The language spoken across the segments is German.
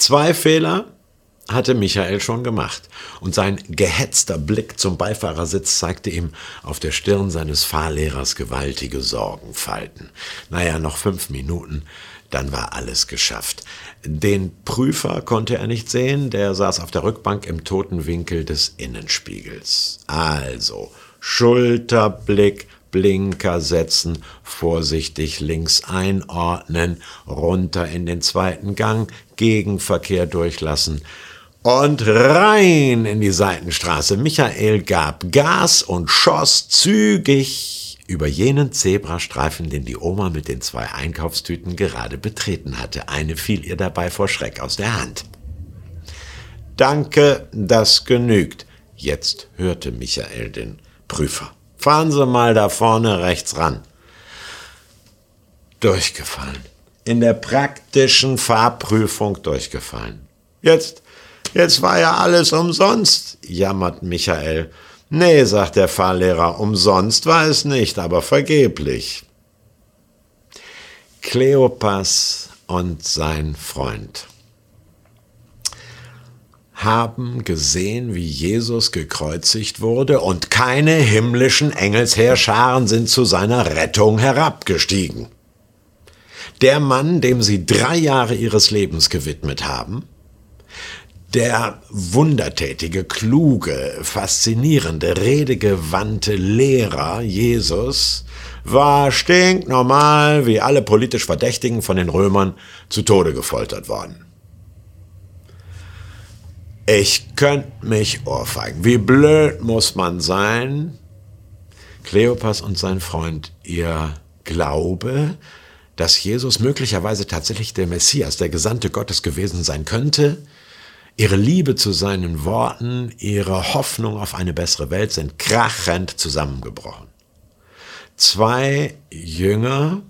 Zwei Fehler hatte Michael schon gemacht, und sein gehetzter Blick zum Beifahrersitz zeigte ihm auf der Stirn seines Fahrlehrers gewaltige Sorgenfalten. Naja, noch fünf Minuten, dann war alles geschafft. Den Prüfer konnte er nicht sehen, der saß auf der Rückbank im toten Winkel des Innenspiegels. Also, Schulterblick, Blinker setzen, vorsichtig links einordnen, runter in den zweiten Gang, Gegenverkehr durchlassen und rein in die Seitenstraße. Michael gab Gas und schoss zügig über jenen Zebrastreifen, den die Oma mit den zwei Einkaufstüten gerade betreten hatte. Eine fiel ihr dabei vor Schreck aus der Hand. Danke, das genügt. Jetzt hörte Michael den Prüfer. Fahren Sie mal da vorne rechts ran. Durchgefallen. In der praktischen Fahrprüfung durchgefallen. Jetzt, jetzt war ja alles umsonst, jammert Michael. Nee, sagt der Fahrlehrer, umsonst war es nicht, aber vergeblich. Kleopas und sein Freund haben gesehen, wie Jesus gekreuzigt wurde, und keine himmlischen Engelsheerscharen sind zu seiner Rettung herabgestiegen. Der Mann, dem sie drei Jahre ihres Lebens gewidmet haben, der wundertätige, kluge, faszinierende, redegewandte Lehrer Jesus war stinknormal wie alle politisch Verdächtigen von den Römern zu Tode gefoltert worden. Ich könnte mich ohrfeigen. Wie blöd muss man sein? Kleopas und sein Freund, ihr Glaube, dass Jesus möglicherweise tatsächlich der Messias, der Gesandte Gottes gewesen sein könnte, ihre Liebe zu seinen Worten, ihre Hoffnung auf eine bessere Welt sind krachend zusammengebrochen. Zwei Jünger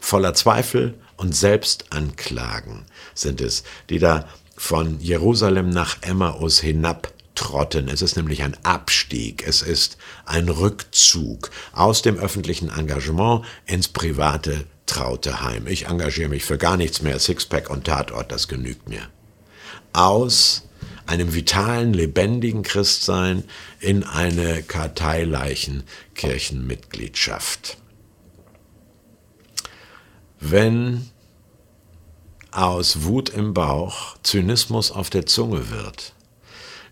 voller Zweifel und Selbstanklagen sind es, die da von Jerusalem nach Emmaus hinabtrotten. Es ist nämlich ein Abstieg, es ist ein Rückzug aus dem öffentlichen Engagement ins private traute Heim. Ich engagiere mich für gar nichts mehr, Sixpack und Tatort, das genügt mir. Aus einem vitalen, lebendigen Christsein in eine karteileichen Kirchenmitgliedschaft. Wenn aus Wut im Bauch Zynismus auf der Zunge wird,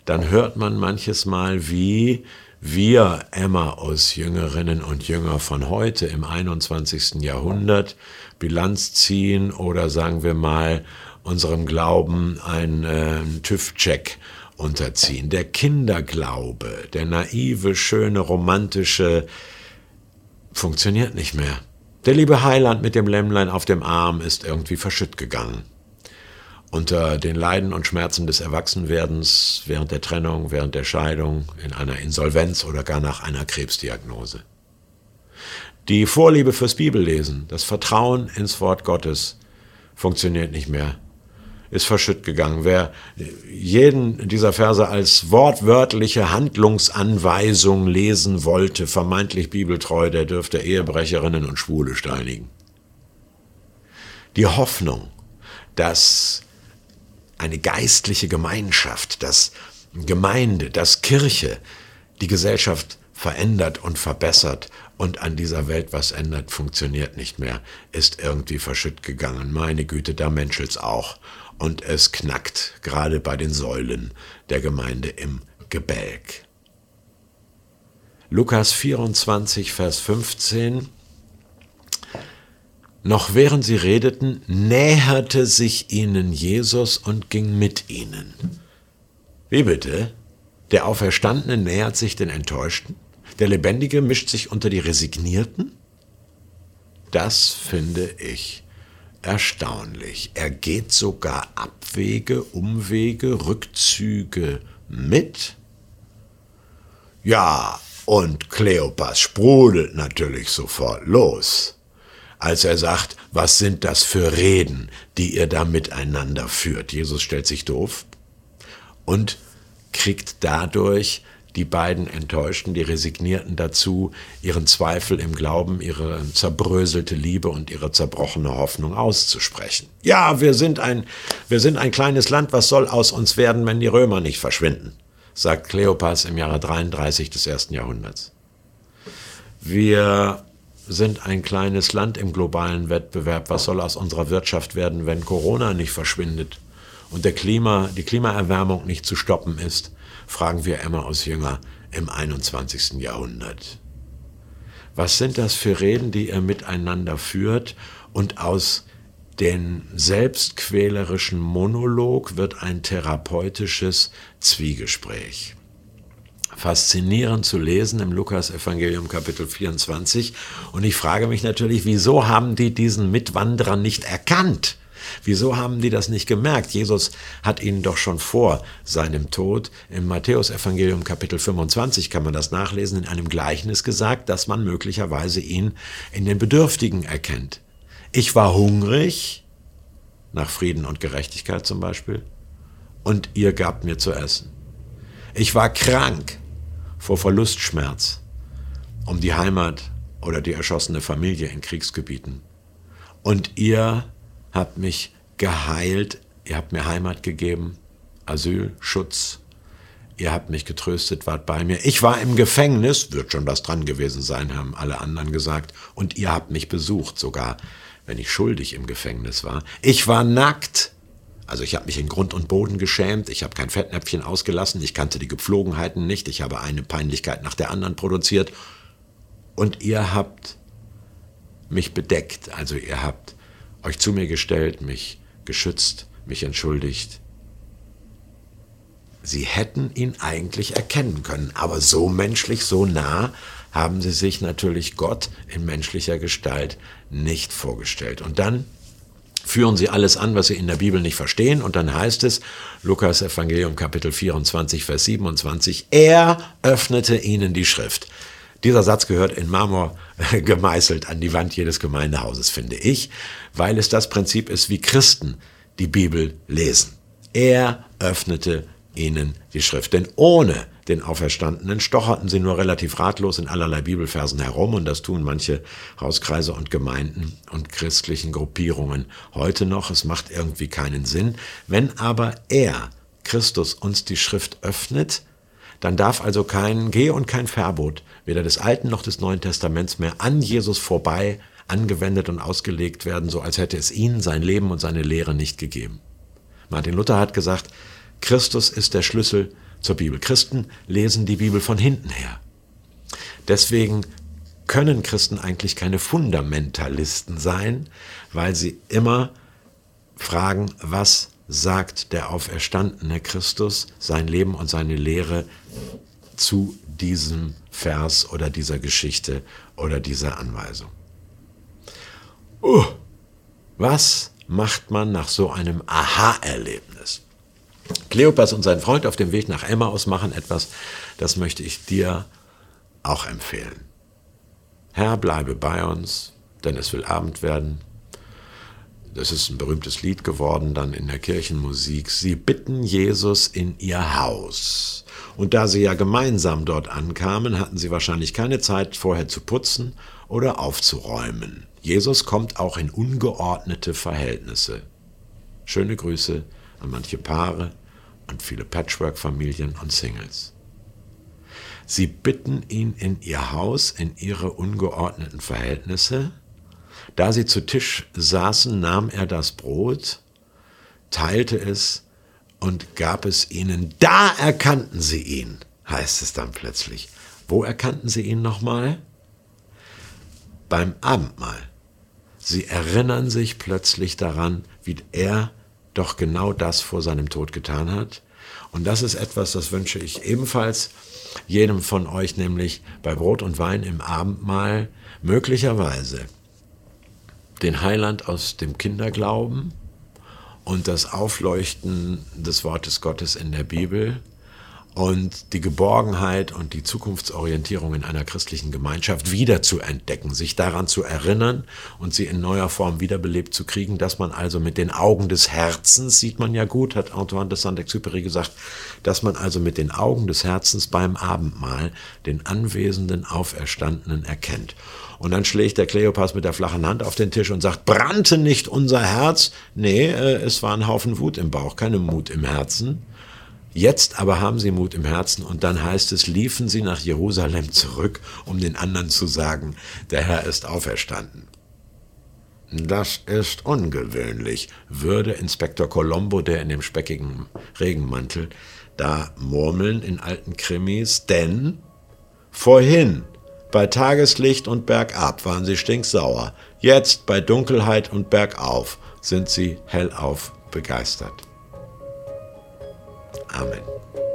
dann hört man manches Mal, wie wir Emmaus Jüngerinnen und Jünger von heute im 21. Jahrhundert Bilanz ziehen oder sagen wir mal unserem Glauben einen äh, TÜV-Check unterziehen. Der Kinderglaube, der naive, schöne, romantische, funktioniert nicht mehr. Der liebe Heiland mit dem Lämmlein auf dem Arm ist irgendwie verschütt gegangen. Unter den Leiden und Schmerzen des Erwachsenwerdens, während der Trennung, während der Scheidung, in einer Insolvenz oder gar nach einer Krebsdiagnose. Die Vorliebe fürs Bibellesen, das Vertrauen ins Wort Gottes funktioniert nicht mehr ist verschütt gegangen. Wer jeden dieser Verse als wortwörtliche Handlungsanweisung lesen wollte, vermeintlich bibeltreu, der dürfte Ehebrecherinnen und Schwule steinigen. Die Hoffnung, dass eine geistliche Gemeinschaft, dass Gemeinde, dass Kirche die Gesellschaft verändert und verbessert und an dieser Welt was ändert, funktioniert nicht mehr, ist irgendwie verschütt gegangen. Meine Güte, da menschelt's auch und es knackt, gerade bei den Säulen der Gemeinde im Gebälk. Lukas 24, Vers 15 Noch während sie redeten, näherte sich ihnen Jesus und ging mit ihnen. Wie bitte? Der Auferstandene nähert sich den Enttäuschten? Der Lebendige mischt sich unter die Resignierten? Das finde ich erstaunlich. Er geht sogar Abwege, Umwege, Rückzüge mit. Ja, und Kleopas sprudelt natürlich sofort los, als er sagt, was sind das für Reden, die ihr da miteinander führt. Jesus stellt sich doof und kriegt dadurch die beiden Enttäuschten, die Resignierten dazu, ihren Zweifel im Glauben, ihre zerbröselte Liebe und ihre zerbrochene Hoffnung auszusprechen. Ja, wir sind ein, wir sind ein kleines Land, was soll aus uns werden, wenn die Römer nicht verschwinden, sagt Kleopas im Jahre 33 des ersten Jahrhunderts. Wir sind ein kleines Land im globalen Wettbewerb. Was soll aus unserer Wirtschaft werden, wenn Corona nicht verschwindet und der Klima, die Klimaerwärmung nicht zu stoppen ist? Fragen wir Emma aus Jünger im 21. Jahrhundert. Was sind das für Reden, die er miteinander führt und aus den selbstquälerischen Monolog wird ein therapeutisches Zwiegespräch. Faszinierend zu lesen im Lukas-Evangelium Kapitel 24. Und ich frage mich natürlich, wieso haben die diesen Mitwanderer nicht erkannt? Wieso haben die das nicht gemerkt? Jesus hat ihnen doch schon vor seinem Tod im Matthäusevangelium Kapitel 25 kann man das nachlesen in einem Gleichnis gesagt, dass man möglicherweise ihn in den Bedürftigen erkennt. Ich war hungrig, nach Frieden und Gerechtigkeit zum Beispiel, und ihr gabt mir zu essen. Ich war krank vor Verlustschmerz um die Heimat oder die erschossene Familie in Kriegsgebieten. Und ihr habt mich geheilt, ihr habt mir Heimat gegeben, Asyl, Schutz, ihr habt mich getröstet, wart bei mir. Ich war im Gefängnis, wird schon was dran gewesen sein, haben alle anderen gesagt, und ihr habt mich besucht, sogar wenn ich schuldig im Gefängnis war. Ich war nackt, also ich habe mich in Grund und Boden geschämt, ich habe kein Fettnäpfchen ausgelassen, ich kannte die Gepflogenheiten nicht, ich habe eine Peinlichkeit nach der anderen produziert, und ihr habt mich bedeckt, also ihr habt euch zu mir gestellt, mich geschützt, mich entschuldigt. Sie hätten ihn eigentlich erkennen können, aber so menschlich, so nah haben sie sich natürlich Gott in menschlicher Gestalt nicht vorgestellt. Und dann führen sie alles an, was sie in der Bibel nicht verstehen. Und dann heißt es, Lukas Evangelium Kapitel 24, Vers 27, er öffnete ihnen die Schrift. Dieser Satz gehört in Marmor gemeißelt an die Wand jedes Gemeindehauses, finde ich, weil es das Prinzip ist, wie Christen die Bibel lesen. Er öffnete ihnen die Schrift. Denn ohne den Auferstandenen stocherten sie nur relativ ratlos in allerlei Bibelversen herum und das tun manche Hauskreise und Gemeinden und christlichen Gruppierungen heute noch. Es macht irgendwie keinen Sinn. Wenn aber er, Christus, uns die Schrift öffnet, dann darf also kein Geh- und kein Verbot, weder des Alten noch des Neuen Testaments mehr an Jesus vorbei angewendet und ausgelegt werden, so als hätte es ihn, sein Leben und seine Lehre nicht gegeben. Martin Luther hat gesagt, Christus ist der Schlüssel zur Bibel. Christen lesen die Bibel von hinten her. Deswegen können Christen eigentlich keine Fundamentalisten sein, weil sie immer fragen, was sagt der auferstandene Christus, sein Leben und seine Lehre zu diesem Vers oder dieser Geschichte oder dieser Anweisung. Uh, was macht man nach so einem Aha-Erlebnis? Kleopas und sein Freund auf dem Weg nach Emmaus machen etwas, das möchte ich dir auch empfehlen. Herr, bleibe bei uns, denn es will Abend werden. Das ist ein berühmtes Lied geworden, dann in der Kirchenmusik. Sie bitten Jesus in ihr Haus. Und da sie ja gemeinsam dort ankamen, hatten sie wahrscheinlich keine Zeit vorher zu putzen oder aufzuräumen. Jesus kommt auch in ungeordnete Verhältnisse. Schöne Grüße an manche Paare und viele Patchwork-Familien und Singles. Sie bitten ihn in ihr Haus, in ihre ungeordneten Verhältnisse. Da sie zu Tisch saßen, nahm er das Brot, teilte es und gab es ihnen. Da erkannten sie ihn, heißt es dann plötzlich. Wo erkannten sie ihn nochmal? Beim Abendmahl. Sie erinnern sich plötzlich daran, wie er doch genau das vor seinem Tod getan hat. Und das ist etwas, das wünsche ich ebenfalls jedem von euch, nämlich bei Brot und Wein im Abendmahl möglicherweise den Heiland aus dem Kinderglauben und das Aufleuchten des Wortes Gottes in der Bibel und die Geborgenheit und die Zukunftsorientierung in einer christlichen Gemeinschaft wieder zu entdecken, sich daran zu erinnern und sie in neuer Form wiederbelebt zu kriegen, dass man also mit den Augen des Herzens, sieht man ja gut, hat Antoine de Saint-Exupéry gesagt, dass man also mit den Augen des Herzens beim Abendmahl den anwesenden Auferstandenen erkennt. Und dann schlägt der Kleopas mit der flachen Hand auf den Tisch und sagt, brannte nicht unser Herz? Nee, äh, es war ein Haufen Wut im Bauch, keine Mut im Herzen. Jetzt aber haben sie Mut im Herzen und dann heißt es, liefen sie nach Jerusalem zurück, um den anderen zu sagen, der Herr ist auferstanden. Das ist ungewöhnlich, würde Inspektor Colombo, der in dem speckigen Regenmantel da murmeln in alten Krimis, denn vorhin bei Tageslicht und bergab waren sie stinksauer, jetzt bei Dunkelheit und bergauf sind sie hellauf begeistert. Amen.